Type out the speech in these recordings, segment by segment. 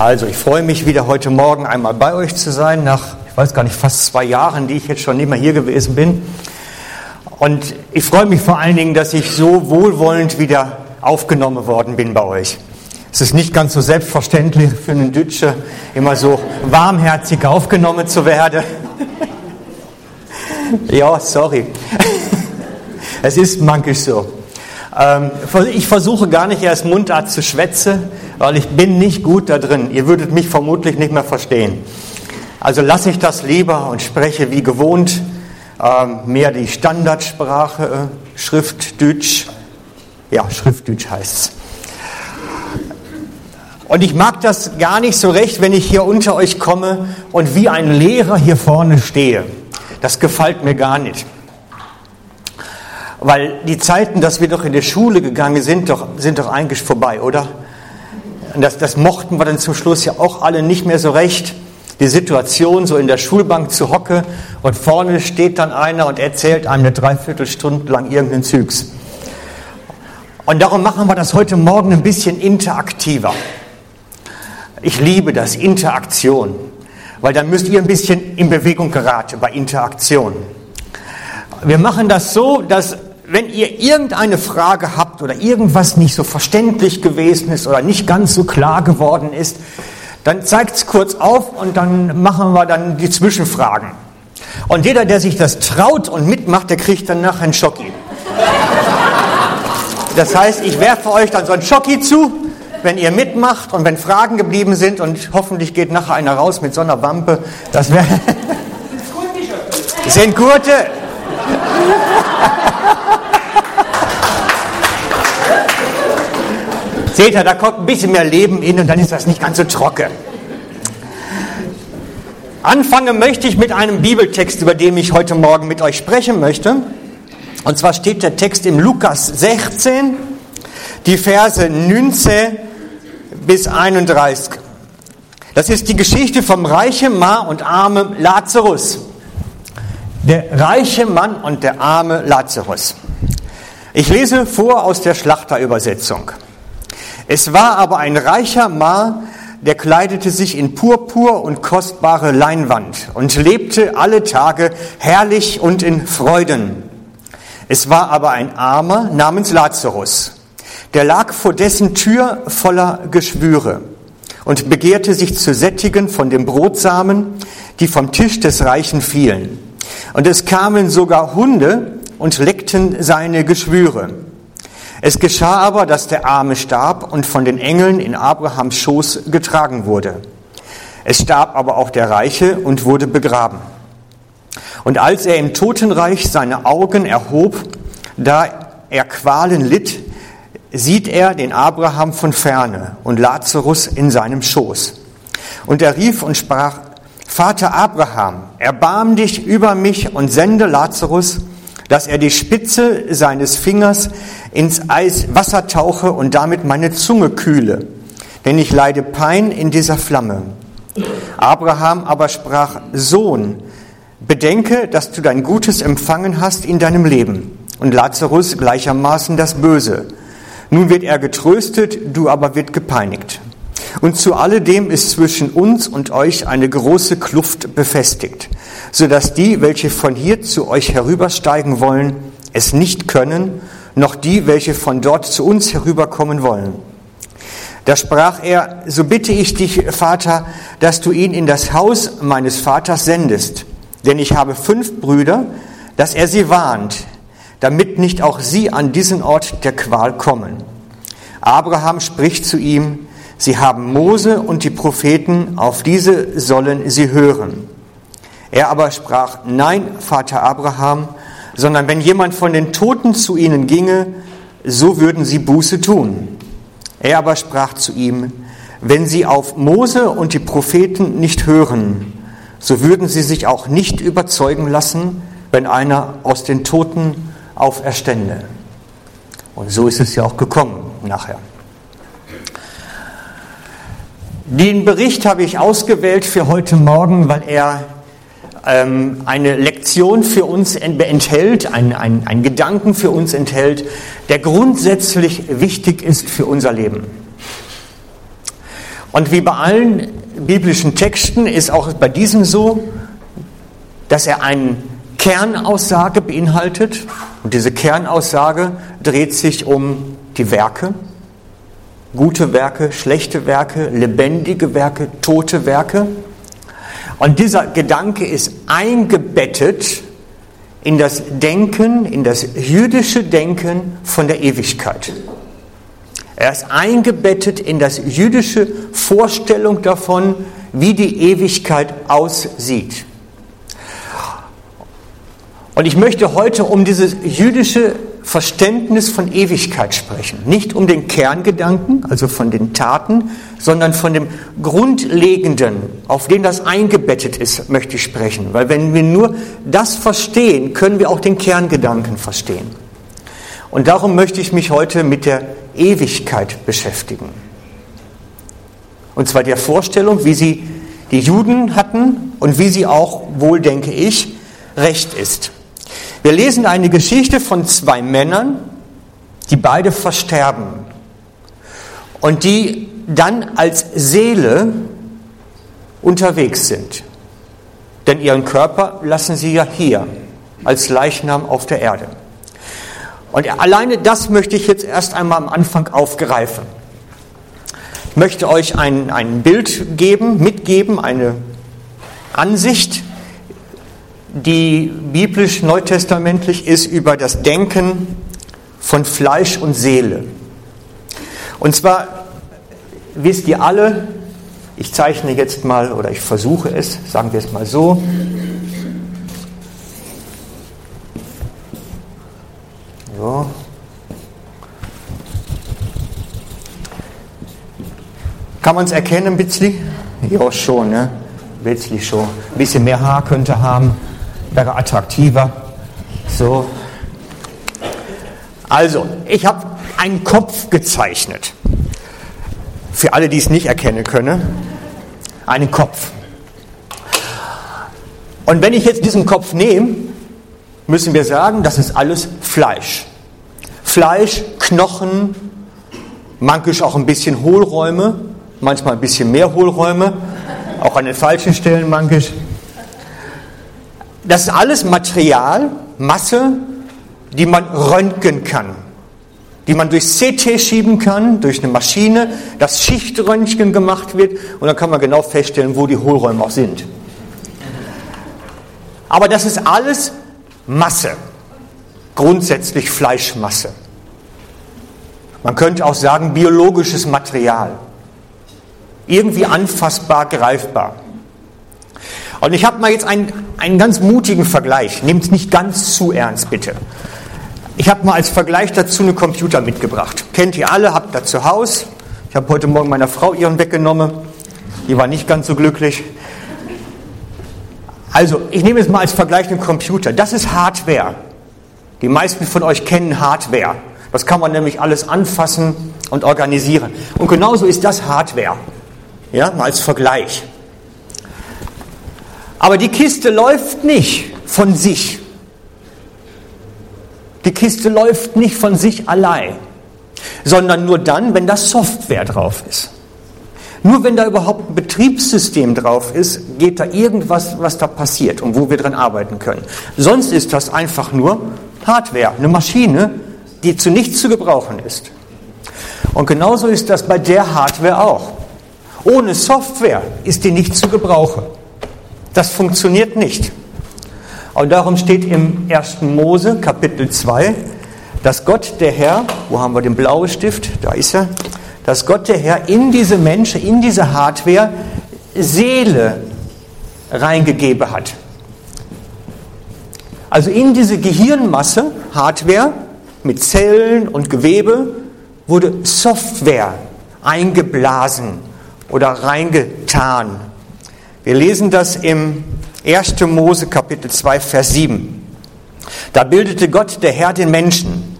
Also, ich freue mich wieder heute Morgen einmal bei euch zu sein, nach, ich weiß gar nicht, fast zwei Jahren, die ich jetzt schon nicht mehr hier gewesen bin. Und ich freue mich vor allen Dingen, dass ich so wohlwollend wieder aufgenommen worden bin bei euch. Es ist nicht ganz so selbstverständlich für einen Deutsche, immer so warmherzig aufgenommen zu werden. ja, sorry. es ist manchmal so. Ähm, ich versuche gar nicht erst Mundart zu schwätzen, weil ich bin nicht gut da drin. Ihr würdet mich vermutlich nicht mehr verstehen. Also lasse ich das lieber und spreche wie gewohnt ähm, mehr die Standardsprache, äh, Schriftdeutsch. Ja, Schriftdeutsch heißt es. Und ich mag das gar nicht so recht, wenn ich hier unter euch komme und wie ein Lehrer hier vorne stehe. Das gefällt mir gar nicht. Weil die Zeiten, dass wir doch in die Schule gegangen sind, doch, sind doch eigentlich vorbei, oder? Das, das mochten wir dann zum Schluss ja auch alle nicht mehr so recht. Die Situation, so in der Schulbank zu hocke und vorne steht dann einer und erzählt einem eine Dreiviertelstunde lang irgendeinen Zügs. Und darum machen wir das heute Morgen ein bisschen interaktiver. Ich liebe das, Interaktion, weil dann müsst ihr ein bisschen in Bewegung geraten bei Interaktion. Wir machen das so, dass wenn ihr irgendeine Frage habt oder irgendwas nicht so verständlich gewesen ist oder nicht ganz so klar geworden ist, dann zeigt es kurz auf und dann machen wir dann die Zwischenfragen. Und jeder, der sich das traut und mitmacht, der kriegt dann nachher einen Schocki. Das heißt, ich werfe euch dann so einen Schocki zu, wenn ihr mitmacht und wenn Fragen geblieben sind und hoffentlich geht nachher einer raus mit so einer Wampe. Das wäre. sind gute. Seht ihr, da kommt ein bisschen mehr Leben in und dann ist das nicht ganz so trocken. Anfangen möchte ich mit einem Bibeltext, über den ich heute Morgen mit euch sprechen möchte. Und zwar steht der Text im Lukas 16, die Verse 19 bis 31. Das ist die Geschichte vom reichen Mann und armen Lazarus. Der reiche Mann und der arme Lazarus. Ich lese vor aus der Schlachterübersetzung. Es war aber ein reicher Mann, der kleidete sich in Purpur und kostbare Leinwand und lebte alle Tage herrlich und in Freuden. Es war aber ein Armer namens Lazarus, der lag vor dessen Tür voller Geschwüre und begehrte sich zu sättigen von dem Brotsamen, die vom Tisch des Reichen fielen. Und es kamen sogar Hunde und leckten seine Geschwüre. Es geschah aber, dass der Arme starb und von den Engeln in Abrahams Schoß getragen wurde. Es starb aber auch der Reiche und wurde begraben. Und als er im Totenreich seine Augen erhob, da er Qualen litt, sieht er den Abraham von ferne und Lazarus in seinem Schoß. Und er rief und sprach, Vater Abraham, erbarm dich über mich und sende Lazarus, dass er die Spitze seines Fingers ins Eis Wasser tauche und damit meine Zunge kühle, denn ich leide Pein in dieser Flamme. Abraham aber sprach, Sohn, bedenke, dass du dein Gutes empfangen hast in deinem Leben und Lazarus gleichermaßen das Böse. Nun wird er getröstet, du aber wird gepeinigt. Und zu alledem ist zwischen uns und euch eine große Kluft befestigt, so dass die, welche von hier zu euch herübersteigen wollen, es nicht können, noch die, welche von dort zu uns herüberkommen wollen. Da sprach er, so bitte ich dich, Vater, dass du ihn in das Haus meines Vaters sendest, denn ich habe fünf Brüder, dass er sie warnt, damit nicht auch sie an diesen Ort der Qual kommen. Abraham spricht zu ihm, Sie haben Mose und die Propheten, auf diese sollen sie hören. Er aber sprach, nein, Vater Abraham, sondern wenn jemand von den Toten zu ihnen ginge, so würden sie Buße tun. Er aber sprach zu ihm, wenn sie auf Mose und die Propheten nicht hören, so würden sie sich auch nicht überzeugen lassen, wenn einer aus den Toten auferstände. Und so ist es ja auch gekommen nachher. Den Bericht habe ich ausgewählt für heute Morgen, weil er eine Lektion für uns enthält, einen ein Gedanken für uns enthält, der grundsätzlich wichtig ist für unser Leben. Und wie bei allen biblischen Texten ist auch bei diesem so, dass er eine Kernaussage beinhaltet. Und diese Kernaussage dreht sich um die Werke. Gute Werke, schlechte Werke, lebendige Werke, tote Werke. Und dieser Gedanke ist eingebettet in das Denken, in das jüdische Denken von der Ewigkeit. Er ist eingebettet in das jüdische Vorstellung davon, wie die Ewigkeit aussieht. Und ich möchte heute um dieses jüdische Verständnis von Ewigkeit sprechen. Nicht um den Kerngedanken, also von den Taten, sondern von dem Grundlegenden, auf den das eingebettet ist, möchte ich sprechen. Weil wenn wir nur das verstehen, können wir auch den Kerngedanken verstehen. Und darum möchte ich mich heute mit der Ewigkeit beschäftigen. Und zwar der Vorstellung, wie sie die Juden hatten und wie sie auch, wohl denke ich, recht ist. Wir lesen eine Geschichte von zwei Männern, die beide versterben und die dann als Seele unterwegs sind. Denn ihren Körper lassen sie ja hier als Leichnam auf der Erde. Und alleine das möchte ich jetzt erst einmal am Anfang aufgreifen. Ich möchte euch ein, ein Bild geben, mitgeben, eine Ansicht, die biblisch neutestamentlich ist über das Denken von Fleisch und Seele. Und zwar wisst ihr alle, ich zeichne jetzt mal oder ich versuche es, sagen wir es mal so, Ja. Kann man es erkennen, Bitzli? Ja, schon, ne? Bitzli schon. Ein bisschen mehr Haar könnte haben, wäre attraktiver. So. Also, ich habe einen Kopf gezeichnet. Für alle, die es nicht erkennen können. Einen Kopf. Und wenn ich jetzt diesen Kopf nehme, müssen wir sagen, das ist alles Fleisch. Fleisch, Knochen, manchmal auch ein bisschen Hohlräume, manchmal ein bisschen mehr Hohlräume, auch an den falschen Stellen manchmal. Das ist alles Material, Masse, die man röntgen kann, die man durch CT schieben kann, durch eine Maschine, das Schichtröntgen gemacht wird und dann kann man genau feststellen, wo die Hohlräume auch sind. Aber das ist alles Masse, grundsätzlich Fleischmasse. Man könnte auch sagen biologisches Material, irgendwie anfassbar, greifbar. Und ich habe mal jetzt einen, einen ganz mutigen Vergleich. Nehmt es nicht ganz zu ernst, bitte. Ich habe mal als Vergleich dazu einen Computer mitgebracht. Kennt ihr alle, habt da zu Hause. Ich habe heute Morgen meiner Frau ihren weggenommen. Die war nicht ganz so glücklich. Also, ich nehme es mal als Vergleich einen Computer. Das ist Hardware. Die meisten von euch kennen Hardware. Das kann man nämlich alles anfassen und organisieren. Und genauso ist das Hardware. Ja, mal als Vergleich. Aber die Kiste läuft nicht von sich. Die Kiste läuft nicht von sich allein, sondern nur dann, wenn da Software drauf ist. Nur wenn da überhaupt ein Betriebssystem drauf ist, geht da irgendwas, was da passiert und wo wir dran arbeiten können. Sonst ist das einfach nur Hardware, eine Maschine, die zu nichts zu gebrauchen ist. Und genauso ist das bei der Hardware auch. Ohne Software ist die nicht zu gebrauchen. Das funktioniert nicht. Und darum steht im 1. Mose Kapitel 2, dass Gott der Herr, wo haben wir den blauen Stift? Da ist er dass Gott der Herr in diese Menschen, in diese Hardware Seele reingegeben hat. Also in diese Gehirnmasse, Hardware mit Zellen und Gewebe, wurde Software eingeblasen oder reingetan. Wir lesen das im 1. Mose Kapitel 2, Vers 7. Da bildete Gott, der Herr, den Menschen,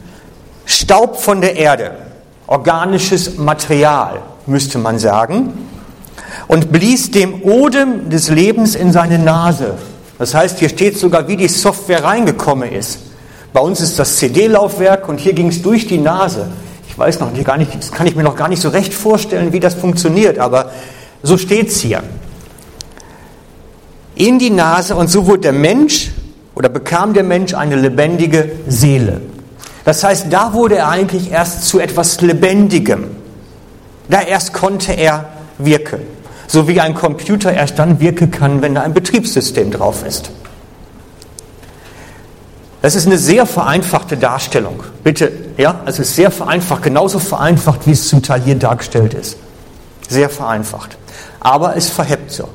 Staub von der Erde organisches Material, müsste man sagen, und blies dem Odem des Lebens in seine Nase. Das heißt, hier steht sogar, wie die Software reingekommen ist. Bei uns ist das CD-Laufwerk und hier ging es durch die Nase. Ich weiß noch gar nicht, das kann ich mir noch gar nicht so recht vorstellen, wie das funktioniert, aber so steht es hier. In die Nase und so wurde der Mensch oder bekam der Mensch eine lebendige Seele. Das heißt, da wurde er eigentlich erst zu etwas Lebendigem. Da erst konnte er wirken. So wie ein Computer erst dann wirken kann, wenn da ein Betriebssystem drauf ist. Das ist eine sehr vereinfachte Darstellung. Bitte, ja, es ist sehr vereinfacht, genauso vereinfacht, wie es zum Teil hier dargestellt ist. Sehr vereinfacht. Aber es verhebt so.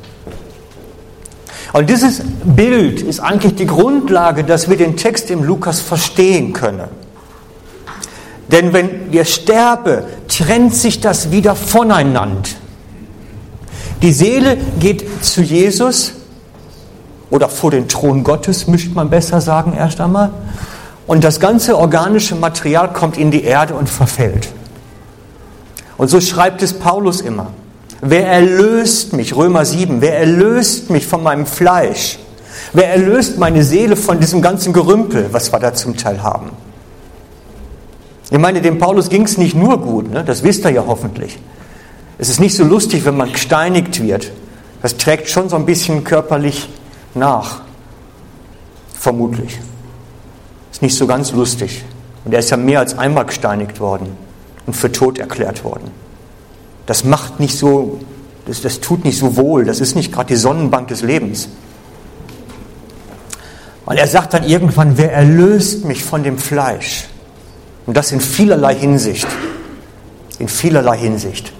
Und dieses Bild ist eigentlich die Grundlage, dass wir den Text im Lukas verstehen können. Denn wenn wir sterben, trennt sich das wieder voneinander. Die Seele geht zu Jesus oder vor den Thron Gottes, müsste man besser sagen erst einmal. Und das ganze organische Material kommt in die Erde und verfällt. Und so schreibt es Paulus immer. Wer erlöst mich, Römer 7, wer erlöst mich von meinem Fleisch? Wer erlöst meine Seele von diesem ganzen Gerümpel, was wir da zum Teil haben? Ich meine, dem Paulus ging es nicht nur gut, ne? das wisst ihr ja hoffentlich. Es ist nicht so lustig, wenn man gesteinigt wird. Das trägt schon so ein bisschen körperlich nach. Vermutlich. Ist nicht so ganz lustig. Und er ist ja mehr als einmal gesteinigt worden und für tot erklärt worden. Das macht nicht so, das, das tut nicht so wohl. Das ist nicht gerade die Sonnenbank des Lebens. Weil er sagt dann irgendwann, wer erlöst mich von dem Fleisch? Und das in vielerlei Hinsicht. In vielerlei Hinsicht.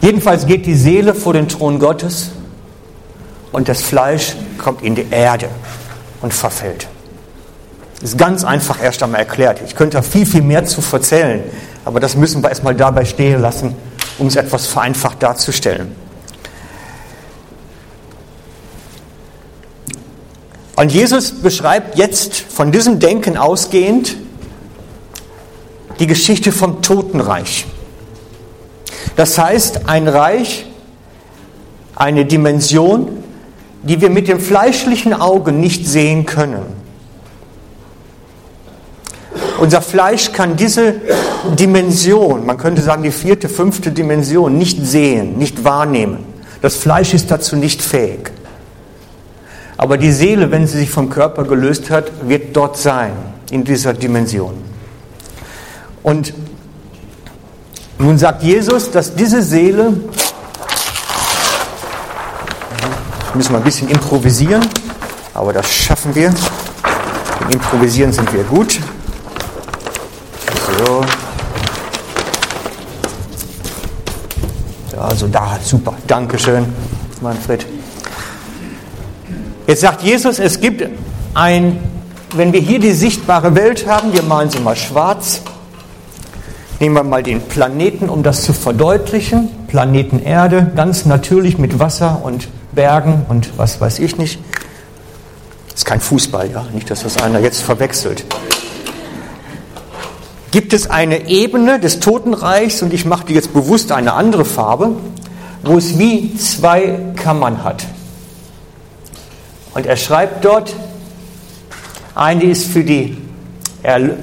Jedenfalls geht die Seele vor den Thron Gottes und das Fleisch kommt in die Erde und verfällt. Das ist ganz einfach erst einmal erklärt. Ich könnte da viel, viel mehr zu erzählen, aber das müssen wir erstmal dabei stehen lassen, um es etwas vereinfacht darzustellen. Und Jesus beschreibt jetzt von diesem Denken ausgehend die Geschichte vom Totenreich. Das heißt, ein Reich, eine Dimension, die wir mit dem fleischlichen Auge nicht sehen können. Unser Fleisch kann diese Dimension, man könnte sagen die vierte, fünfte Dimension, nicht sehen, nicht wahrnehmen. Das Fleisch ist dazu nicht fähig. Aber die Seele, wenn sie sich vom Körper gelöst hat, wird dort sein, in dieser Dimension. Und nun sagt Jesus, dass diese Seele, müssen wir ein bisschen improvisieren, aber das schaffen wir. Im Improvisieren sind wir gut. So. Also da, super. Dankeschön, Manfred. Jetzt sagt Jesus, es gibt ein, wenn wir hier die sichtbare Welt haben, wir malen sie mal schwarz, Nehmen wir mal den Planeten, um das zu verdeutlichen. Planeten Erde, ganz natürlich mit Wasser und Bergen und was weiß ich nicht. Das ist kein Fußball, ja, nicht, dass das einer jetzt verwechselt. Gibt es eine Ebene des Totenreichs, und ich mache die jetzt bewusst eine andere Farbe, wo es wie zwei Kammern hat. Und er schreibt dort, eine ist für die Erlösung.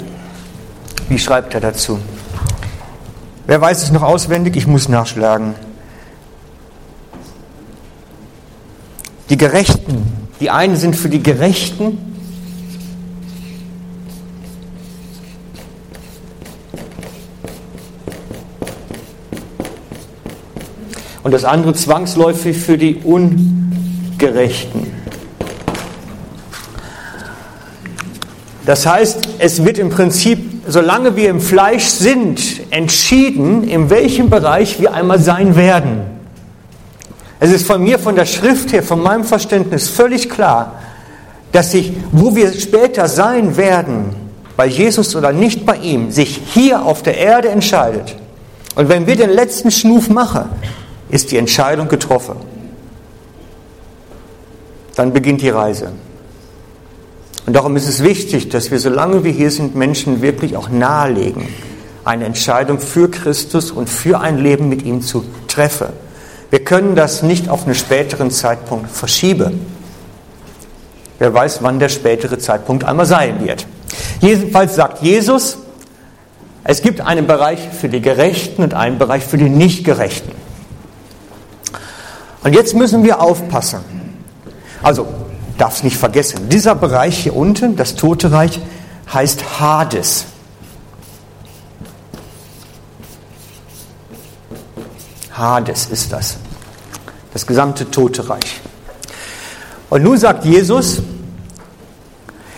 Wie schreibt er dazu? Wer weiß es noch auswendig? Ich muss nachschlagen. Die Gerechten. Die einen sind für die Gerechten. Und das andere zwangsläufig für die Ungerechten. Das heißt, es wird im Prinzip solange wir im Fleisch sind, entschieden, in welchem Bereich wir einmal sein werden. Es ist von mir, von der Schrift her, von meinem Verständnis völlig klar, dass sich, wo wir später sein werden, bei Jesus oder nicht bei ihm, sich hier auf der Erde entscheidet. Und wenn wir den letzten Schnuf machen, ist die Entscheidung getroffen. Dann beginnt die Reise. Und darum ist es wichtig, dass wir, solange wir hier sind, Menschen wirklich auch nahelegen, eine Entscheidung für Christus und für ein Leben mit ihm zu treffen. Wir können das nicht auf einen späteren Zeitpunkt verschieben. Wer weiß, wann der spätere Zeitpunkt einmal sein wird. Jedenfalls sagt Jesus, Es gibt einen Bereich für die Gerechten und einen Bereich für die Nichtgerechten. Und jetzt müssen wir aufpassen. Also, darf es nicht vergessen, dieser Bereich hier unten, das Tote Reich, heißt Hades. Hades ist das. Das gesamte Tote Reich. Und nun sagt Jesus,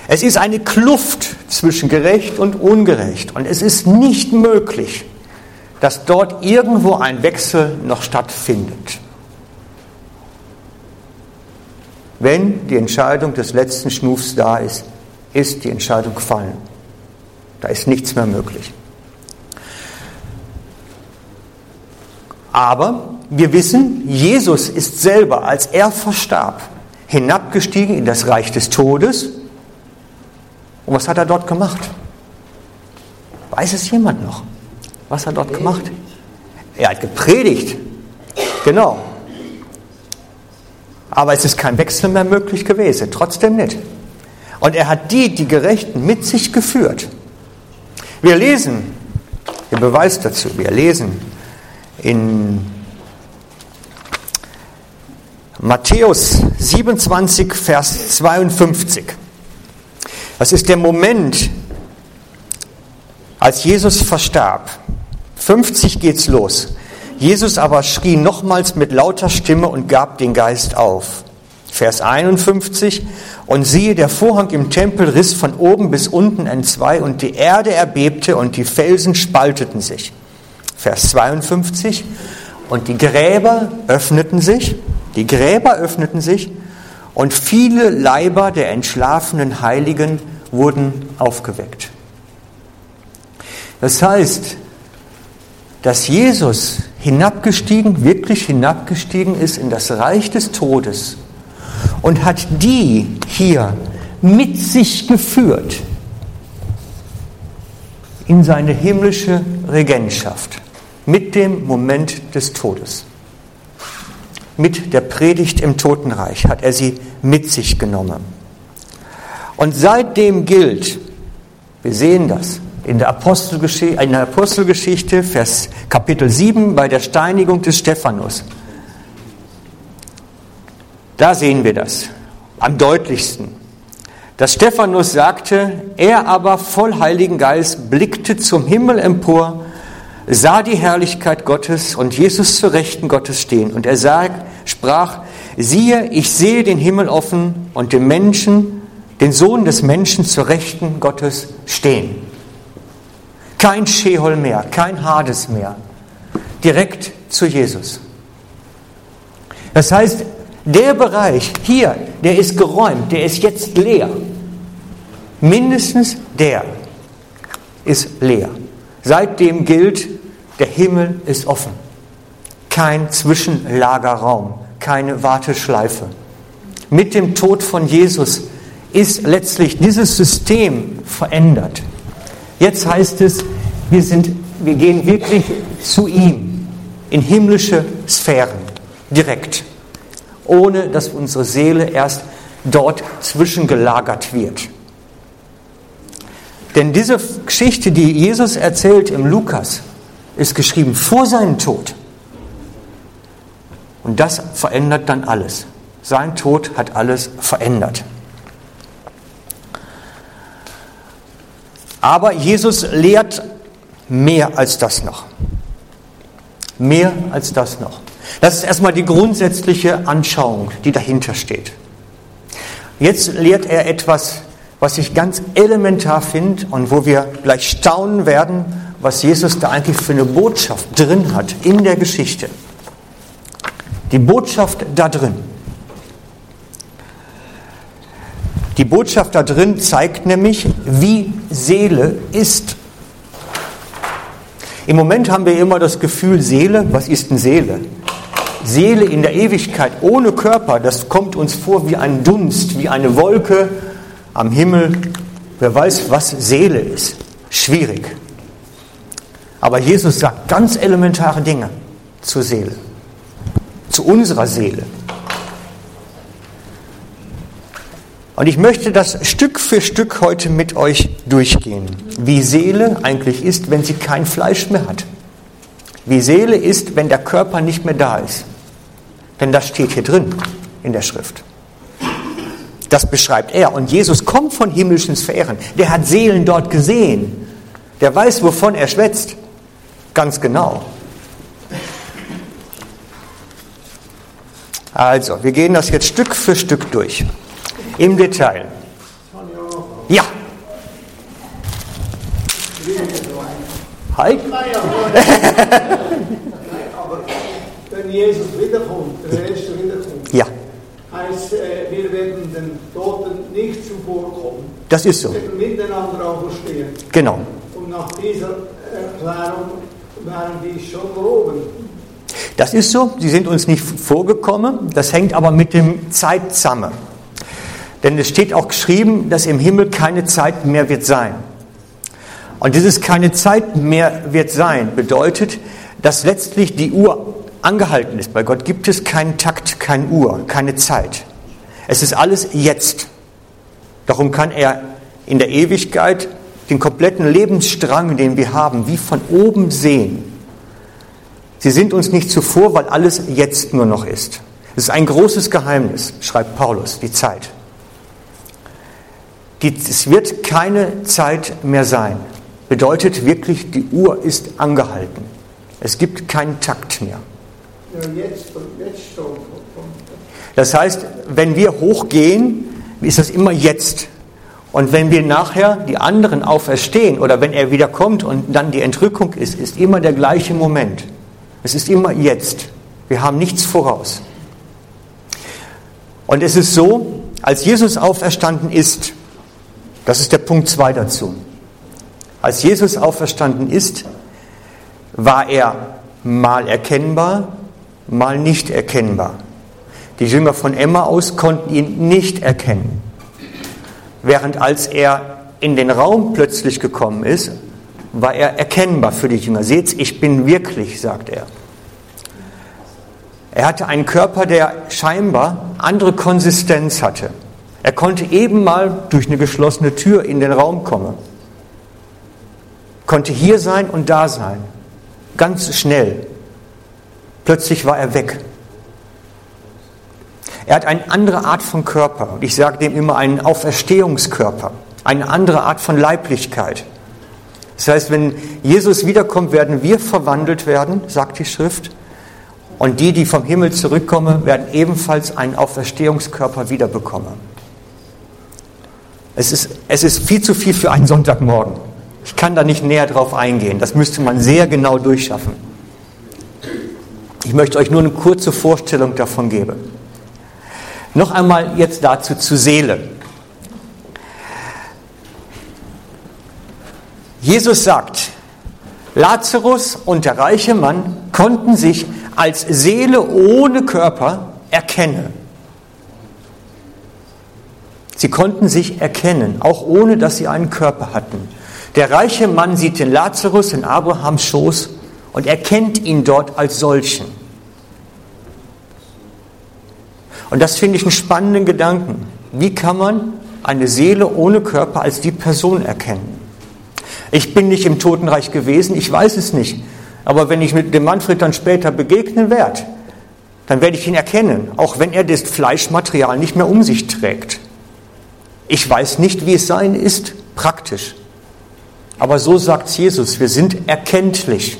es ist eine Kluft zwischen gerecht und ungerecht. Und es ist nicht möglich, dass dort irgendwo ein Wechsel noch stattfindet. Wenn die Entscheidung des letzten Schnufs da ist, ist die Entscheidung gefallen. Da ist nichts mehr möglich. Aber wir wissen, Jesus ist selber, als er verstarb, hinabgestiegen in das Reich des Todes. Und was hat er dort gemacht? Weiß es jemand noch? Was hat er dort gemacht? Er hat gepredigt. Genau. Aber es ist kein Wechsel mehr möglich gewesen. Trotzdem nicht. Und er hat die, die Gerechten, mit sich geführt. Wir lesen, der Beweis dazu, wir lesen in Matthäus 27, Vers 52. Das ist der Moment, als Jesus verstarb. 50 geht's los. Jesus aber schrie nochmals mit lauter Stimme und gab den Geist auf. Vers 51. Und siehe, der Vorhang im Tempel riss von oben bis unten entzwei und die Erde erbebte und die Felsen spalteten sich. Vers 52. Und die Gräber öffneten sich, die Gräber öffneten sich und viele Leiber der entschlafenen Heiligen wurden aufgeweckt. Das heißt, dass Jesus hinabgestiegen, wirklich hinabgestiegen ist in das Reich des Todes und hat die hier mit sich geführt in seine himmlische Regentschaft mit dem Moment des Todes. Mit der Predigt im Totenreich hat er sie mit sich genommen. Und seitdem gilt, wir sehen das in der, Apostelgeschichte, in der Apostelgeschichte, Vers Kapitel 7, bei der Steinigung des Stephanus. Da sehen wir das am deutlichsten. Dass Stephanus sagte, er aber voll Heiligen Geist blickte zum Himmel empor, sah die Herrlichkeit Gottes und Jesus zur Rechten Gottes stehen. Und er sag, sprach, siehe, ich sehe den Himmel offen und den Menschen, den Sohn des Menschen zur Rechten Gottes stehen. Kein Schehol mehr, kein Hades mehr. Direkt zu Jesus. Das heißt, der Bereich hier, der ist geräumt, der ist jetzt leer. Mindestens der ist leer. Seitdem gilt, der Himmel ist offen. Kein Zwischenlagerraum, keine Warteschleife. Mit dem Tod von Jesus ist letztlich dieses System verändert. Jetzt heißt es, wir, sind, wir gehen wirklich zu ihm in himmlische Sphären, direkt ohne dass unsere Seele erst dort zwischengelagert wird. Denn diese Geschichte, die Jesus erzählt im Lukas, ist geschrieben vor seinem Tod. Und das verändert dann alles. Sein Tod hat alles verändert. Aber Jesus lehrt mehr als das noch. Mehr als das noch. Das ist erstmal die grundsätzliche Anschauung, die dahinter steht. Jetzt lehrt er etwas, was ich ganz elementar finde und wo wir gleich staunen werden, was Jesus da eigentlich für eine Botschaft drin hat in der Geschichte. Die Botschaft da drin. Die Botschaft da drin zeigt nämlich, wie Seele ist. Im Moment haben wir immer das Gefühl, Seele, was ist denn Seele? Seele in der Ewigkeit ohne Körper, das kommt uns vor wie ein Dunst, wie eine Wolke am Himmel. Wer weiß, was Seele ist. Schwierig. Aber Jesus sagt ganz elementare Dinge zur Seele, zu unserer Seele. Und ich möchte das Stück für Stück heute mit euch durchgehen, wie Seele eigentlich ist, wenn sie kein Fleisch mehr hat. Wie Seele ist, wenn der Körper nicht mehr da ist. Denn das steht hier drin in der Schrift. Das beschreibt er. Und Jesus kommt von himmlischen Sphären. Der hat Seelen dort gesehen. Der weiß, wovon er schwätzt. Ganz genau. Also, wir gehen das jetzt Stück für Stück durch. Im Detail. Ja. Hi. Aber wenn Jesus wiederkommt, der Erste wiederkommt, Ja, heißt, äh, wir werden den Toten nicht zuvorkommen, das ist so. wir werden miteinander auferstehen. Genau. Und nach dieser Erklärung werden die schon loben. Das ist so. Sie sind uns nicht vorgekommen. Das hängt aber mit dem Zeit zusammen. Denn es steht auch geschrieben, dass im Himmel keine Zeit mehr wird sein. Und dieses keine Zeit mehr wird sein bedeutet, dass letztlich die Uhr angehalten ist. Bei Gott gibt es keinen Takt, keine Uhr, keine Zeit. Es ist alles jetzt. Darum kann er in der Ewigkeit den kompletten Lebensstrang, den wir haben, wie von oben sehen. Sie sind uns nicht zuvor, weil alles jetzt nur noch ist. Es ist ein großes Geheimnis, schreibt Paulus, die Zeit. Es wird keine Zeit mehr sein. Bedeutet wirklich, die Uhr ist angehalten. Es gibt keinen Takt mehr. Das heißt, wenn wir hochgehen, ist das immer jetzt. Und wenn wir nachher die anderen auferstehen oder wenn er wiederkommt und dann die Entrückung ist, ist immer der gleiche Moment. Es ist immer jetzt. Wir haben nichts voraus. Und es ist so, als Jesus auferstanden ist, das ist der Punkt 2 dazu. Als Jesus auferstanden ist, war er mal erkennbar, mal nicht erkennbar. Die Jünger von Emmaus konnten ihn nicht erkennen. Während als er in den Raum plötzlich gekommen ist, war er erkennbar für die Jünger. Seht, ich bin wirklich, sagt er. Er hatte einen Körper, der scheinbar andere Konsistenz hatte. Er konnte eben mal durch eine geschlossene Tür in den Raum kommen. Konnte hier sein und da sein. Ganz schnell. Plötzlich war er weg. Er hat eine andere Art von Körper. Und ich sage dem immer einen Auferstehungskörper. Eine andere Art von Leiblichkeit. Das heißt, wenn Jesus wiederkommt, werden wir verwandelt werden, sagt die Schrift. Und die, die vom Himmel zurückkommen, werden ebenfalls einen Auferstehungskörper wiederbekommen. Es ist, es ist viel zu viel für einen Sonntagmorgen. Ich kann da nicht näher drauf eingehen. Das müsste man sehr genau durchschaffen. Ich möchte euch nur eine kurze Vorstellung davon geben. Noch einmal jetzt dazu zu Seele. Jesus sagt, Lazarus und der reiche Mann konnten sich als Seele ohne Körper erkennen. Sie konnten sich erkennen, auch ohne dass sie einen Körper hatten. Der reiche Mann sieht den Lazarus in Abrahams Schoß und erkennt ihn dort als solchen. Und das finde ich einen spannenden Gedanken. Wie kann man eine Seele ohne Körper als die Person erkennen? Ich bin nicht im Totenreich gewesen, ich weiß es nicht. Aber wenn ich mit dem Manfred dann später begegnen werde, dann werde ich ihn erkennen, auch wenn er das Fleischmaterial nicht mehr um sich trägt. Ich weiß nicht, wie es sein ist, praktisch. Aber so sagt Jesus, wir sind erkenntlich.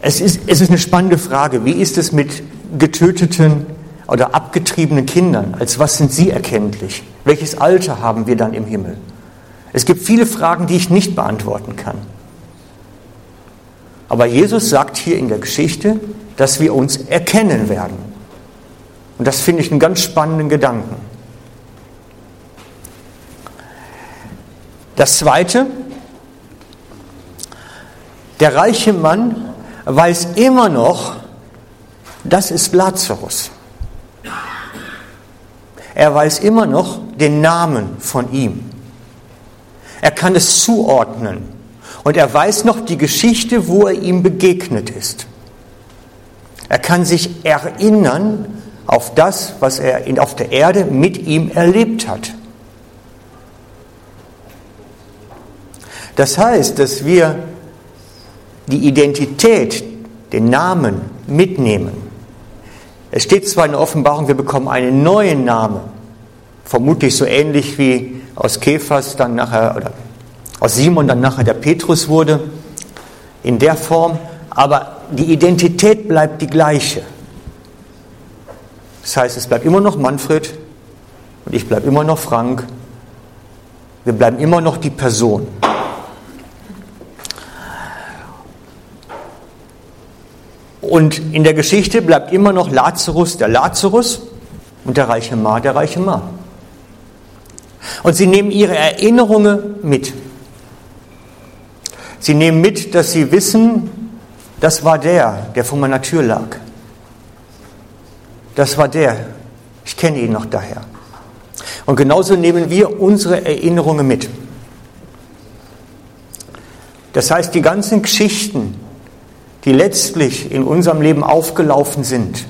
Es ist, es ist eine spannende Frage. Wie ist es mit getöteten oder abgetriebenen Kindern? Als was sind sie erkenntlich? Welches Alter haben wir dann im Himmel? Es gibt viele Fragen, die ich nicht beantworten kann. Aber Jesus sagt hier in der Geschichte, dass wir uns erkennen werden. Und das finde ich einen ganz spannenden Gedanken. Das Zweite, der reiche Mann weiß immer noch, das ist Lazarus. Er weiß immer noch den Namen von ihm. Er kann es zuordnen. Und er weiß noch die Geschichte, wo er ihm begegnet ist. Er kann sich erinnern, auf das, was er in, auf der Erde mit ihm erlebt hat. Das heißt, dass wir die Identität, den Namen mitnehmen. Es steht zwar in der Offenbarung, wir bekommen einen neuen Namen, vermutlich so ähnlich wie aus Kephas dann nachher, oder aus Simon dann nachher der Petrus wurde, in der Form, aber die Identität bleibt die gleiche. Das heißt, es bleibt immer noch Manfred und ich bleibe immer noch Frank. Wir bleiben immer noch die Person. Und in der Geschichte bleibt immer noch Lazarus der Lazarus und der reiche Ma der reiche Ma. Und sie nehmen ihre Erinnerungen mit. Sie nehmen mit, dass sie wissen, das war der, der vor meiner Tür lag. Das war der, ich kenne ihn noch daher. Und genauso nehmen wir unsere Erinnerungen mit. Das heißt, die ganzen Geschichten, die letztlich in unserem Leben aufgelaufen sind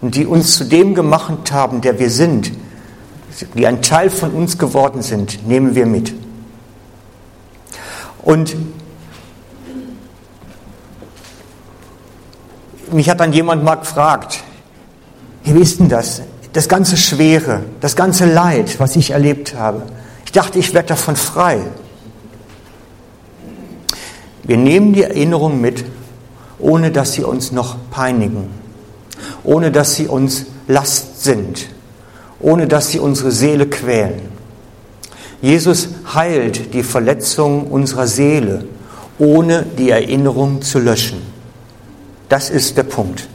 und die uns zu dem gemacht haben, der wir sind, die ein Teil von uns geworden sind, nehmen wir mit. Und mich hat dann jemand mal gefragt, wie ist denn das? Das ganze Schwere, das ganze Leid, was ich erlebt habe. Ich dachte, ich werde davon frei. Wir nehmen die Erinnerung mit ohne dass sie uns noch peinigen, ohne dass sie uns Last sind, ohne dass sie unsere Seele quälen. Jesus heilt die Verletzung unserer Seele, ohne die Erinnerung zu löschen. Das ist der Punkt.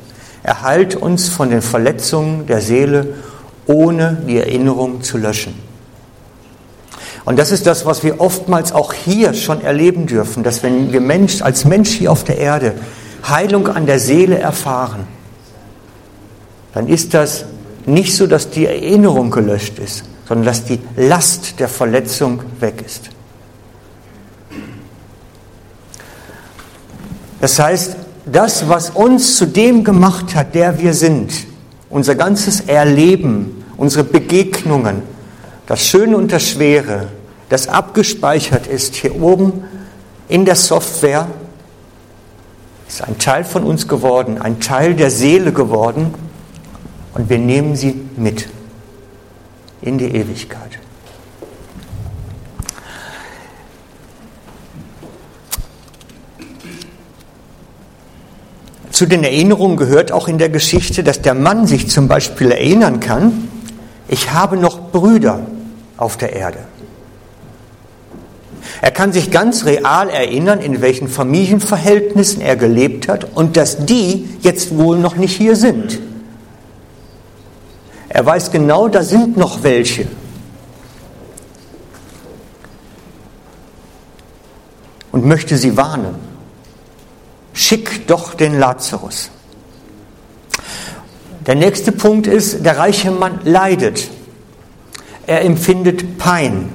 Er heilt uns von den Verletzungen der Seele, ohne die Erinnerung zu löschen. Und das ist das, was wir oftmals auch hier schon erleben dürfen, dass wenn wir Mensch, als Mensch hier auf der Erde Heilung an der Seele erfahren, dann ist das nicht so, dass die Erinnerung gelöscht ist, sondern dass die Last der Verletzung weg ist. Das heißt, das, was uns zu dem gemacht hat, der wir sind, unser ganzes Erleben, unsere Begegnungen, das Schöne und das Schwere, das abgespeichert ist hier oben in der Software, ist ein Teil von uns geworden, ein Teil der Seele geworden und wir nehmen sie mit in die Ewigkeit. Zu den Erinnerungen gehört auch in der Geschichte, dass der Mann sich zum Beispiel erinnern kann, ich habe noch Brüder auf der Erde. Er kann sich ganz real erinnern, in welchen Familienverhältnissen er gelebt hat und dass die jetzt wohl noch nicht hier sind. Er weiß genau, da sind noch welche. Und möchte sie warnen. Schick doch den Lazarus. Der nächste Punkt ist, der reiche Mann leidet. Er empfindet Pein.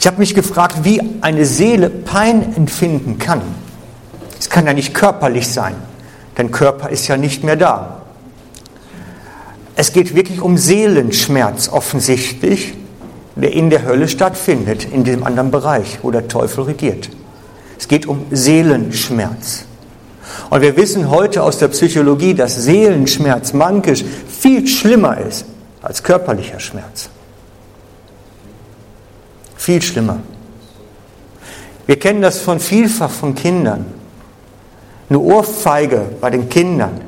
Ich habe mich gefragt, wie eine Seele Pein empfinden kann. Es kann ja nicht körperlich sein, denn Körper ist ja nicht mehr da. Es geht wirklich um Seelenschmerz offensichtlich, der in der Hölle stattfindet, in dem anderen Bereich, wo der Teufel regiert. Es geht um Seelenschmerz. Und wir wissen heute aus der Psychologie, dass Seelenschmerz mankisch viel schlimmer ist als körperlicher Schmerz. Viel schlimmer. Wir kennen das von vielfach von Kindern. Eine Ohrfeige bei den Kindern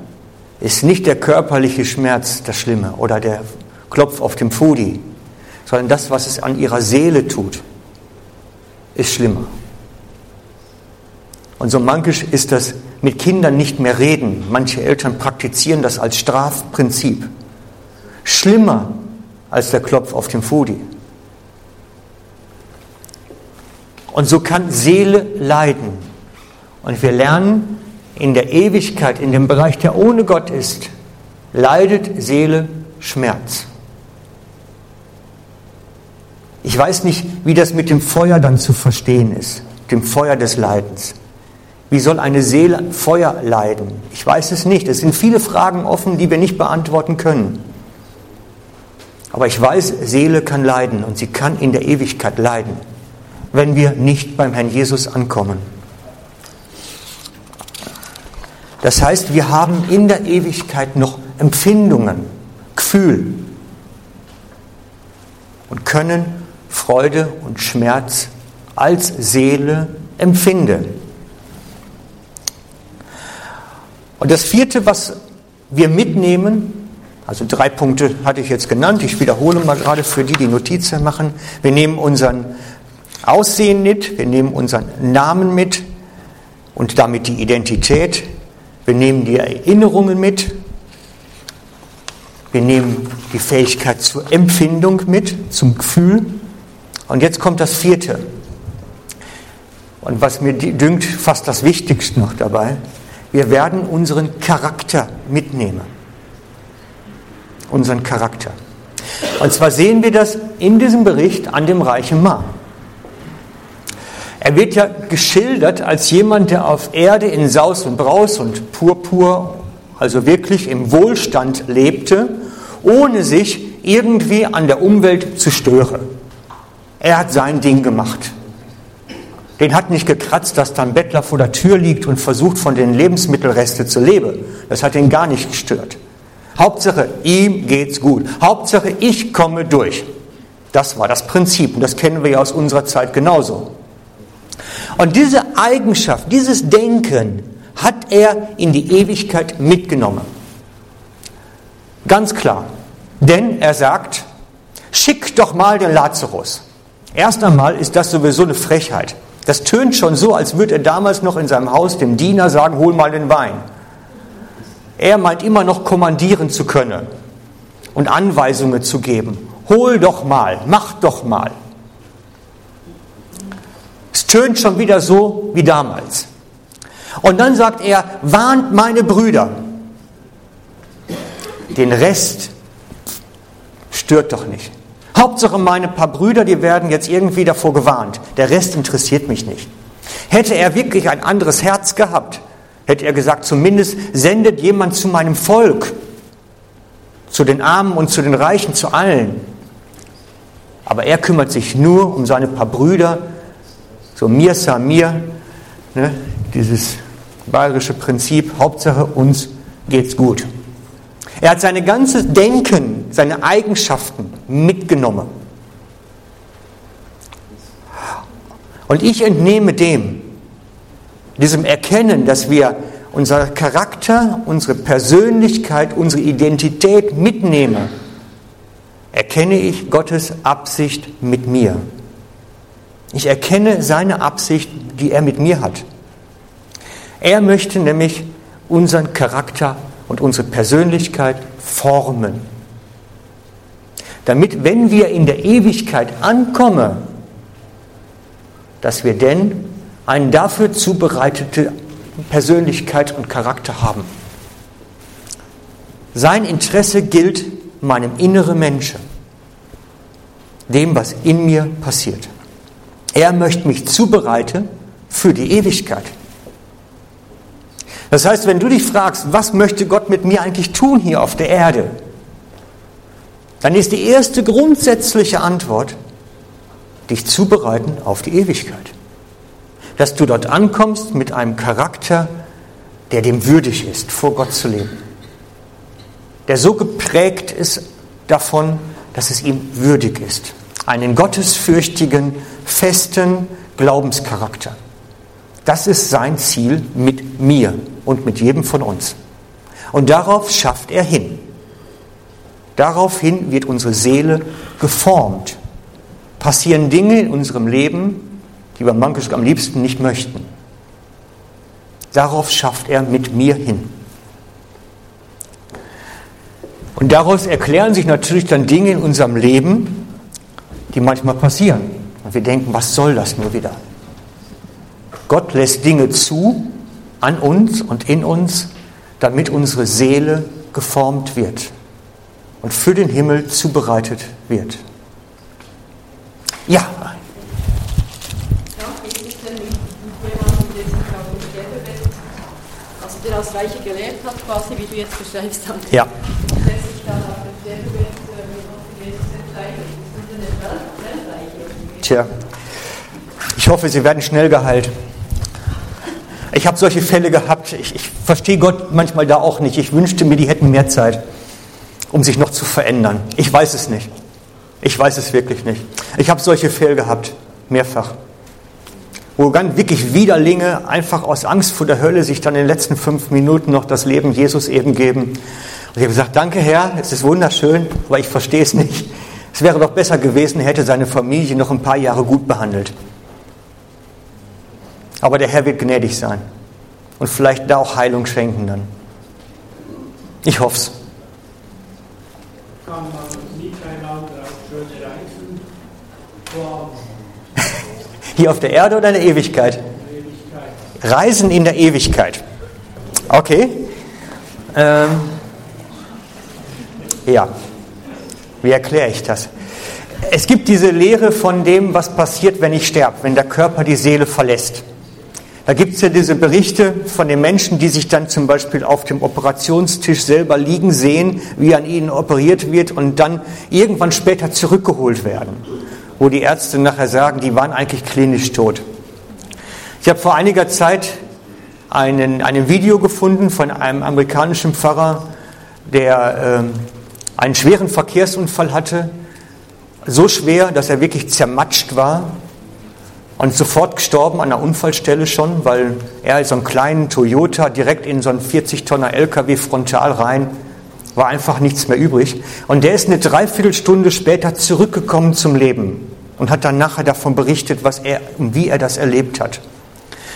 ist nicht der körperliche Schmerz das Schlimme oder der Klopf auf dem Fudi, sondern das, was es an ihrer Seele tut, ist schlimmer. Und so mankisch ist das mit Kindern nicht mehr reden. Manche Eltern praktizieren das als Strafprinzip. Schlimmer als der Klopf auf dem Fudi. Und so kann Seele leiden. Und wir lernen in der Ewigkeit, in dem Bereich, der ohne Gott ist, leidet Seele Schmerz. Ich weiß nicht, wie das mit dem Feuer dann zu verstehen ist, dem Feuer des Leidens. Wie soll eine Seele Feuer leiden? Ich weiß es nicht. Es sind viele Fragen offen, die wir nicht beantworten können. Aber ich weiß, Seele kann leiden und sie kann in der Ewigkeit leiden, wenn wir nicht beim Herrn Jesus ankommen. Das heißt, wir haben in der Ewigkeit noch Empfindungen, Gefühl und können Freude und Schmerz als Seele empfinden. Und das vierte, was wir mitnehmen, also drei Punkte hatte ich jetzt genannt, ich wiederhole mal gerade für die, die Notizen machen. Wir nehmen unseren Aussehen mit, wir nehmen unseren Namen mit und damit die Identität, wir nehmen die Erinnerungen mit, wir nehmen die Fähigkeit zur Empfindung mit, zum Gefühl. Und jetzt kommt das vierte. Und was mir dünkt, fast das Wichtigste noch dabei. Wir werden unseren Charakter mitnehmen. Unseren Charakter. Und zwar sehen wir das in diesem Bericht an dem reichen Mann. Er wird ja geschildert als jemand, der auf Erde in Saus und Braus und Purpur, also wirklich im Wohlstand lebte, ohne sich irgendwie an der Umwelt zu stören. Er hat sein Ding gemacht. Den hat nicht gekratzt, dass da ein Bettler vor der Tür liegt und versucht, von den Lebensmittelresten zu leben. Das hat ihn gar nicht gestört. Hauptsache, ihm geht's gut. Hauptsache, ich komme durch. Das war das Prinzip und das kennen wir ja aus unserer Zeit genauso. Und diese Eigenschaft, dieses Denken hat er in die Ewigkeit mitgenommen. Ganz klar. Denn er sagt, schick doch mal den Lazarus. Erst einmal ist das sowieso eine Frechheit. Das tönt schon so, als würde er damals noch in seinem Haus dem Diener sagen, hol mal den Wein. Er meint immer noch kommandieren zu können und Anweisungen zu geben. Hol doch mal, mach doch mal. Es tönt schon wieder so wie damals. Und dann sagt er, warnt meine Brüder. Den Rest stört doch nicht. Hauptsache meine paar Brüder, die werden jetzt irgendwie davor gewarnt. Der Rest interessiert mich nicht. Hätte er wirklich ein anderes Herz gehabt, hätte er gesagt, zumindest sendet jemand zu meinem Volk, zu den Armen und zu den Reichen, zu allen. Aber er kümmert sich nur um seine paar Brüder, so mir sa mir, ne, dieses bayerische Prinzip, Hauptsache uns geht's gut. Er hat seine ganze Denken, seine Eigenschaften mitgenommen. Und ich entnehme dem, diesem Erkennen, dass wir unser Charakter, unsere Persönlichkeit, unsere Identität mitnehmen, erkenne ich Gottes Absicht mit mir. Ich erkenne seine Absicht, die er mit mir hat. Er möchte nämlich unseren Charakter und unsere Persönlichkeit formen. Damit, wenn wir in der Ewigkeit ankommen, dass wir denn eine dafür zubereitete Persönlichkeit und Charakter haben. Sein Interesse gilt meinem inneren Menschen, dem, was in mir passiert. Er möchte mich zubereiten für die Ewigkeit. Das heißt, wenn du dich fragst, was möchte Gott mit mir eigentlich tun hier auf der Erde, dann ist die erste grundsätzliche Antwort, dich zubereiten auf die Ewigkeit. Dass du dort ankommst mit einem Charakter, der dem würdig ist, vor Gott zu leben. Der so geprägt ist davon, dass es ihm würdig ist. Einen gottesfürchtigen, festen Glaubenscharakter. Das ist sein Ziel mit mir und mit jedem von uns. Und darauf schafft er hin. Daraufhin wird unsere Seele geformt. Passieren Dinge in unserem Leben, die wir manchmal am liebsten nicht möchten. Darauf schafft er mit mir hin. Und daraus erklären sich natürlich dann Dinge in unserem Leben, die manchmal passieren. Und wir denken, was soll das nur wieder? Gott lässt Dinge zu an uns und in uns, damit unsere Seele geformt wird und für den Himmel zubereitet wird. Ja. der als Reiche gelebt hat, quasi wie du jetzt beschreibst. Und Ja. der sich dann auf dem Sterbebett mit Jesus entscheidet. Das sind eine Weltreiche. Tja, ich hoffe, sie werden schnell geheilt. Ich habe solche Fälle gehabt. Ich, ich verstehe Gott manchmal da auch nicht. Ich wünschte mir, die hätten mehr Zeit, um sich noch zu verändern. Ich weiß es nicht. Ich weiß es wirklich nicht. Ich habe solche Fälle gehabt, mehrfach. Wo ganz wirklich Widerlinge einfach aus Angst vor der Hölle sich dann in den letzten fünf Minuten noch das Leben Jesus eben geben. Und ich habe gesagt, danke Herr, es ist wunderschön, aber ich verstehe es nicht. Es wäre doch besser gewesen, er hätte seine Familie noch ein paar Jahre gut behandelt. Aber der Herr wird gnädig sein und vielleicht da auch Heilung schenken dann. Ich hoffe es. Hier auf der Erde oder in der Ewigkeit? Ewigkeit. Reisen in der Ewigkeit. Okay. Ähm, ja. Wie erkläre ich das? Es gibt diese Lehre von dem, was passiert, wenn ich sterbe, wenn der Körper die Seele verlässt. Da gibt es ja diese Berichte von den Menschen, die sich dann zum Beispiel auf dem Operationstisch selber liegen sehen, wie an ihnen operiert wird und dann irgendwann später zurückgeholt werden, wo die Ärzte nachher sagen, die waren eigentlich klinisch tot. Ich habe vor einiger Zeit einen, ein Video gefunden von einem amerikanischen Pfarrer, der ähm, einen schweren Verkehrsunfall hatte, so schwer, dass er wirklich zermatscht war und sofort gestorben an der Unfallstelle schon, weil er so einen kleinen Toyota direkt in so einen 40-Tonner LKW frontal rein, war einfach nichts mehr übrig. Und der ist eine Dreiviertelstunde später zurückgekommen zum Leben und hat dann nachher davon berichtet, was er, wie er das erlebt hat.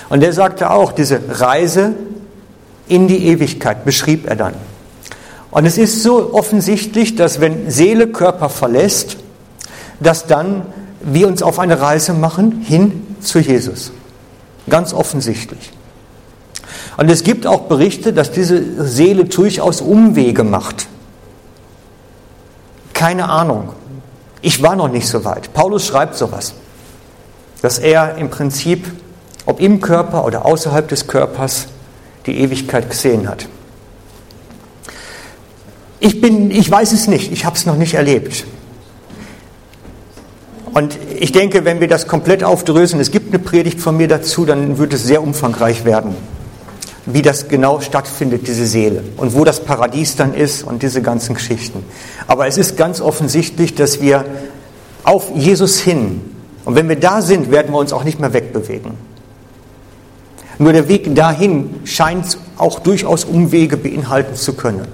Und er sagte auch, diese Reise in die Ewigkeit beschrieb er dann. Und es ist so offensichtlich, dass wenn Seele Körper verlässt, dass dann wir uns auf eine Reise machen hin zu Jesus. Ganz offensichtlich. Und es gibt auch Berichte, dass diese Seele durchaus Umwege macht. Keine Ahnung. Ich war noch nicht so weit. Paulus schreibt sowas, dass er im Prinzip, ob im Körper oder außerhalb des Körpers, die Ewigkeit gesehen hat. Ich, bin, ich weiß es nicht, ich habe es noch nicht erlebt. Und ich denke, wenn wir das komplett aufdröseln, es gibt eine Predigt von mir dazu, dann wird es sehr umfangreich werden, wie das genau stattfindet, diese Seele und wo das Paradies dann ist und diese ganzen Geschichten. Aber es ist ganz offensichtlich, dass wir auf Jesus hin, und wenn wir da sind, werden wir uns auch nicht mehr wegbewegen. Nur der Weg dahin scheint auch durchaus Umwege beinhalten zu können.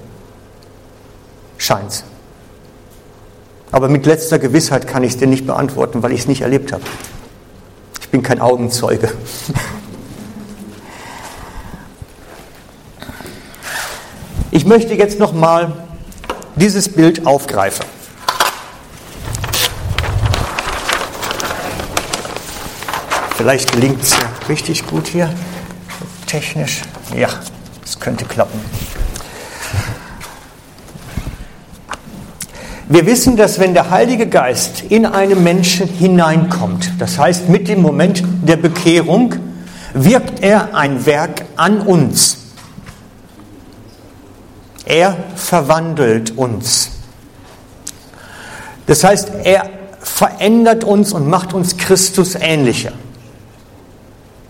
Scheint's. Aber mit letzter Gewissheit kann ich es dir nicht beantworten, weil ich es nicht erlebt habe. Ich bin kein Augenzeuge. Ich möchte jetzt noch mal dieses Bild aufgreifen. Vielleicht gelingt es ja richtig gut hier, technisch. Ja, es könnte klappen. Wir wissen, dass wenn der Heilige Geist in einen Menschen hineinkommt, das heißt mit dem Moment der Bekehrung, wirkt er ein Werk an uns. Er verwandelt uns. Das heißt, er verändert uns und macht uns Christus ähnlicher.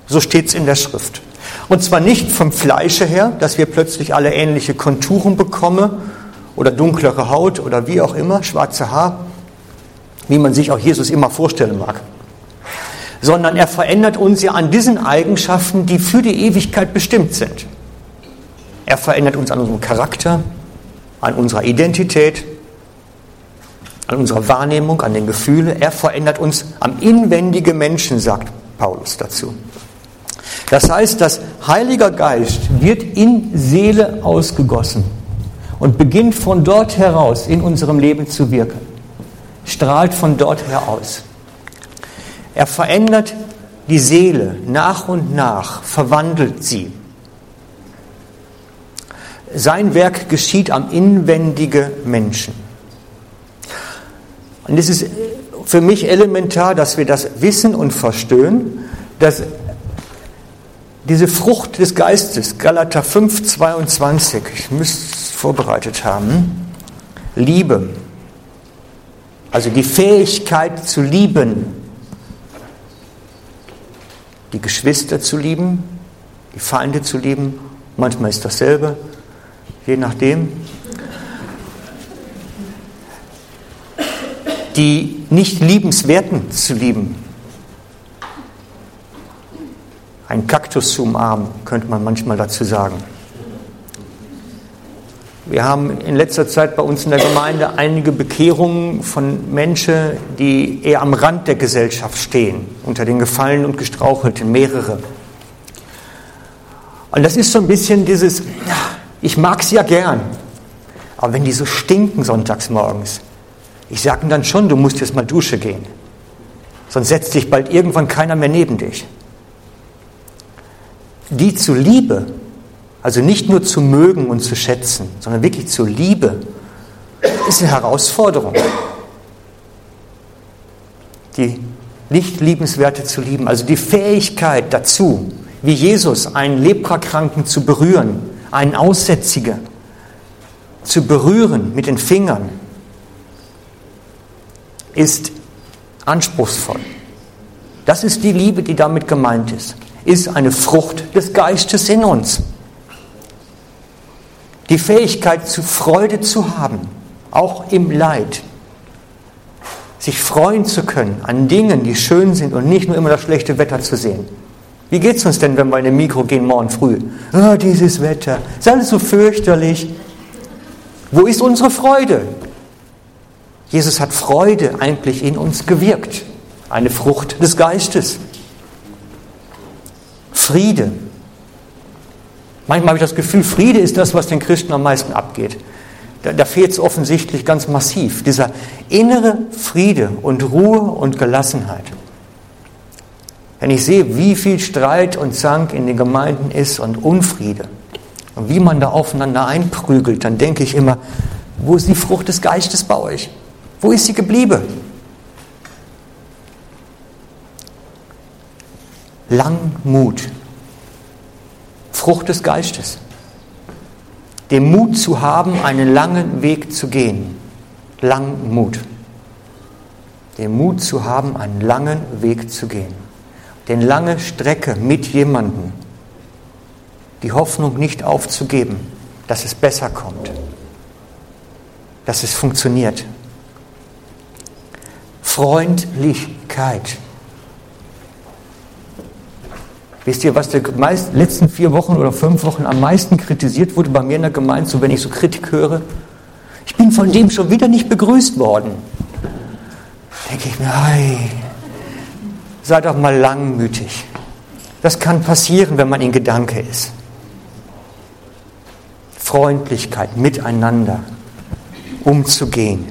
So steht es in der Schrift. Und zwar nicht vom Fleische her, dass wir plötzlich alle ähnliche Konturen bekommen oder dunklere Haut oder wie auch immer, schwarze Haar, wie man sich auch Jesus immer vorstellen mag. Sondern er verändert uns ja an diesen Eigenschaften, die für die Ewigkeit bestimmt sind. Er verändert uns an unserem Charakter, an unserer Identität, an unserer Wahrnehmung, an den Gefühlen. Er verändert uns am inwendigen Menschen, sagt Paulus dazu. Das heißt, das Heiliger Geist wird in Seele ausgegossen und beginnt von dort heraus in unserem Leben zu wirken. Strahlt von dort her aus. Er verändert die Seele nach und nach, verwandelt sie. Sein Werk geschieht am inwendigen Menschen. Und es ist für mich elementar, dass wir das wissen und verstehen, dass diese Frucht des Geistes, Galater 5, 22, ich müsste vorbereitet haben, Liebe, also die Fähigkeit zu lieben, die Geschwister zu lieben, die Feinde zu lieben, manchmal ist dasselbe, je nachdem. Die nicht liebenswerten zu lieben. Ein Kaktus zu umarmen, könnte man manchmal dazu sagen. Wir haben in letzter Zeit bei uns in der Gemeinde einige Bekehrungen von Menschen, die eher am Rand der Gesellschaft stehen, unter den Gefallenen und Gestrauchelten, mehrere. Und das ist so ein bisschen dieses, ich mag sie ja gern, aber wenn die so stinken sonntags morgens, ich sage ihnen dann schon, du musst jetzt mal Dusche gehen, sonst setzt sich bald irgendwann keiner mehr neben dich. Die zu Liebe also nicht nur zu mögen und zu schätzen, sondern wirklich zur Liebe, ist eine Herausforderung. Die nicht liebenswerte zu lieben, also die Fähigkeit dazu, wie Jesus einen Leprakranken zu berühren, einen Aussätzigen zu berühren mit den Fingern, ist anspruchsvoll. Das ist die Liebe, die damit gemeint ist, ist eine Frucht des Geistes in uns die Fähigkeit zu Freude zu haben, auch im Leid. Sich freuen zu können an Dingen, die schön sind und nicht nur immer das schlechte Wetter zu sehen. Wie geht es uns denn, wenn wir in den Mikro gehen morgen früh? Oh, dieses Wetter, ist alles so fürchterlich. Wo ist unsere Freude? Jesus hat Freude eigentlich in uns gewirkt. Eine Frucht des Geistes. Friede, Manchmal habe ich das Gefühl, Friede ist das, was den Christen am meisten abgeht. Da, da fehlt es offensichtlich ganz massiv. Dieser innere Friede und Ruhe und Gelassenheit. Wenn ich sehe, wie viel Streit und Zank in den Gemeinden ist und Unfriede und wie man da aufeinander einprügelt, dann denke ich immer, wo ist die Frucht des Geistes bei euch? Wo ist sie geblieben? Langmut. Frucht des Geistes. Den Mut zu haben, einen langen Weg zu gehen. Langmut. Den Mut zu haben, einen langen Weg zu gehen. Den lange Strecke mit jemandem. Die Hoffnung nicht aufzugeben, dass es besser kommt. Dass es funktioniert. Freundlichkeit. Wisst ihr, was die letzten vier Wochen oder fünf Wochen am meisten kritisiert wurde bei mir in der Gemeinde, so wenn ich so Kritik höre? Ich bin von dem schon wieder nicht begrüßt worden. Denke ich mir, hey, sei doch mal langmütig. Das kann passieren, wenn man in Gedanke ist. Freundlichkeit, miteinander umzugehen.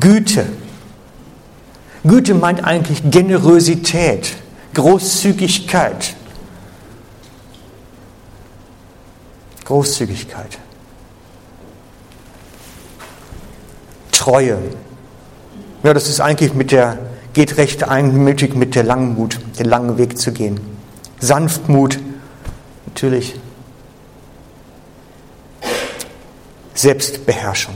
Güte. Güte meint eigentlich Generosität. Großzügigkeit. Großzügigkeit. Treue. Ja, das ist eigentlich mit der, geht recht einmütig mit der Langmut, den langen Weg zu gehen. Sanftmut, natürlich. Selbstbeherrschung.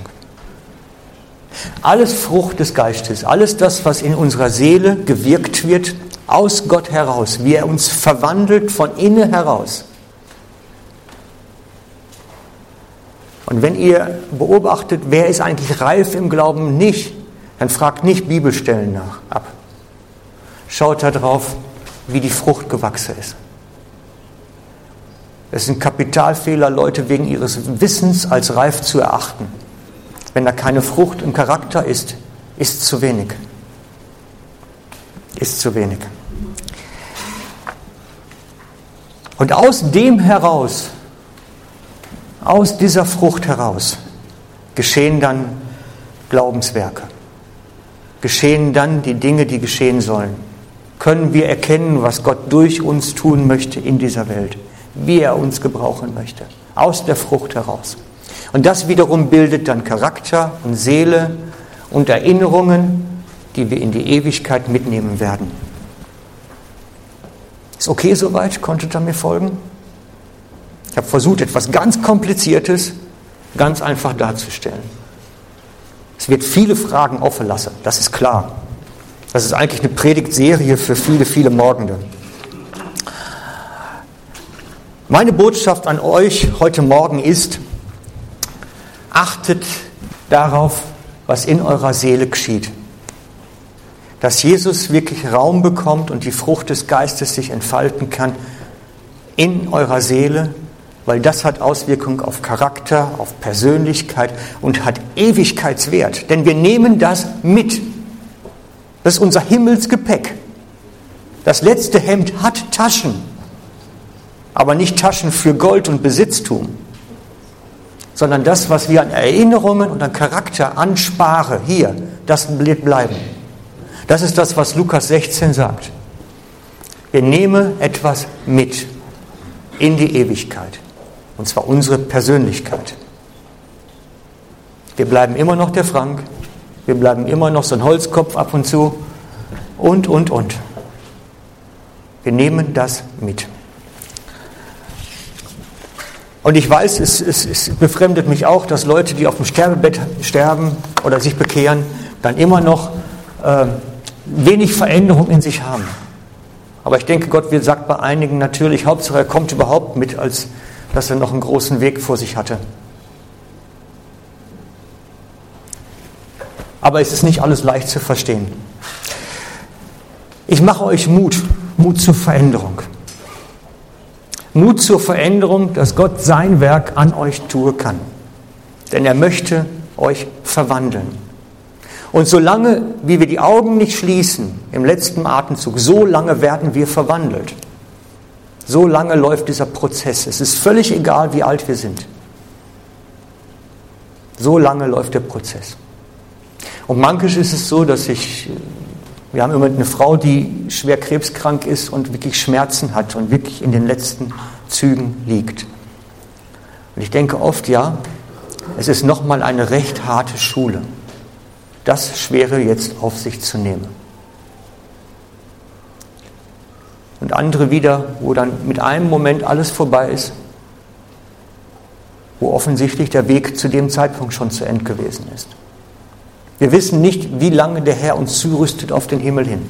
Alles Frucht des Geistes, alles das, was in unserer Seele gewirkt wird, aus Gott heraus, wie er uns verwandelt von innen heraus. Und wenn ihr beobachtet, wer ist eigentlich reif im Glauben nicht, dann fragt nicht Bibelstellen nach ab. Schaut darauf, wie die Frucht gewachsen ist. Es ist ein Kapitalfehler, Leute wegen ihres Wissens als reif zu erachten. Wenn da keine Frucht im Charakter ist, ist zu wenig ist zu wenig. Und aus dem heraus, aus dieser Frucht heraus, geschehen dann Glaubenswerke. Geschehen dann die Dinge, die geschehen sollen. Können wir erkennen, was Gott durch uns tun möchte in dieser Welt, wie er uns gebrauchen möchte. Aus der Frucht heraus. Und das wiederum bildet dann Charakter und Seele und Erinnerungen die wir in die Ewigkeit mitnehmen werden. Ist okay soweit? Konntet ihr mir folgen? Ich habe versucht, etwas ganz Kompliziertes ganz einfach darzustellen. Es wird viele Fragen offen lassen, das ist klar. Das ist eigentlich eine Predigtserie für viele, viele Morgende. Meine Botschaft an euch heute Morgen ist, achtet darauf, was in eurer Seele geschieht. Dass Jesus wirklich Raum bekommt und die Frucht des Geistes sich entfalten kann in eurer Seele, weil das hat Auswirkungen auf Charakter, auf Persönlichkeit und hat Ewigkeitswert. Denn wir nehmen das mit. Das ist unser Himmelsgepäck. Das letzte Hemd hat Taschen, aber nicht Taschen für Gold und Besitztum, sondern das, was wir an Erinnerungen und an Charakter anspare, hier, das wird bleiben. Das ist das, was Lukas 16 sagt. Wir nehmen etwas mit in die Ewigkeit. Und zwar unsere Persönlichkeit. Wir bleiben immer noch der Frank, wir bleiben immer noch so ein Holzkopf ab und zu und, und, und. Wir nehmen das mit. Und ich weiß, es, es, es, befremdet mich auch, dass Leute, die auf dem Sterbebett sterben oder sich bekehren, dann immer noch äh, wenig Veränderung in sich haben. Aber ich denke, Gott sagt bei einigen natürlich, Hauptsache er kommt überhaupt mit als dass er noch einen großen Weg vor sich hatte. Aber es ist nicht alles leicht zu verstehen. Ich mache euch Mut, Mut zur Veränderung. Mut zur Veränderung, dass Gott sein Werk an euch tun kann. Denn er möchte euch verwandeln. Und solange, wie wir die Augen nicht schließen im letzten Atemzug, so lange werden wir verwandelt. So lange läuft dieser Prozess. Es ist völlig egal, wie alt wir sind. So lange läuft der Prozess. Und manchmal ist es so, dass ich, wir haben immer eine Frau, die schwer krebskrank ist und wirklich Schmerzen hat und wirklich in den letzten Zügen liegt. Und ich denke oft, ja, es ist nochmal eine recht harte Schule, das Schwere jetzt auf sich zu nehmen. und andere wieder, wo dann mit einem Moment alles vorbei ist, wo offensichtlich der Weg zu dem Zeitpunkt schon zu Ende gewesen ist. Wir wissen nicht, wie lange der Herr uns zurüstet auf den Himmel hin.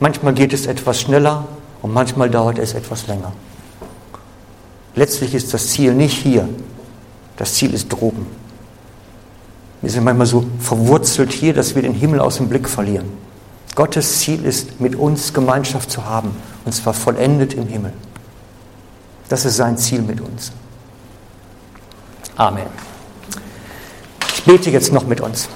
Manchmal geht es etwas schneller und manchmal dauert es etwas länger. Letztlich ist das Ziel nicht hier, das Ziel ist droben. Wir sind manchmal so verwurzelt hier, dass wir den Himmel aus dem Blick verlieren. Gottes Ziel ist, mit uns Gemeinschaft zu haben und zwar vollendet im Himmel. Das ist sein Ziel mit uns. Amen. Ich bete jetzt noch mit uns.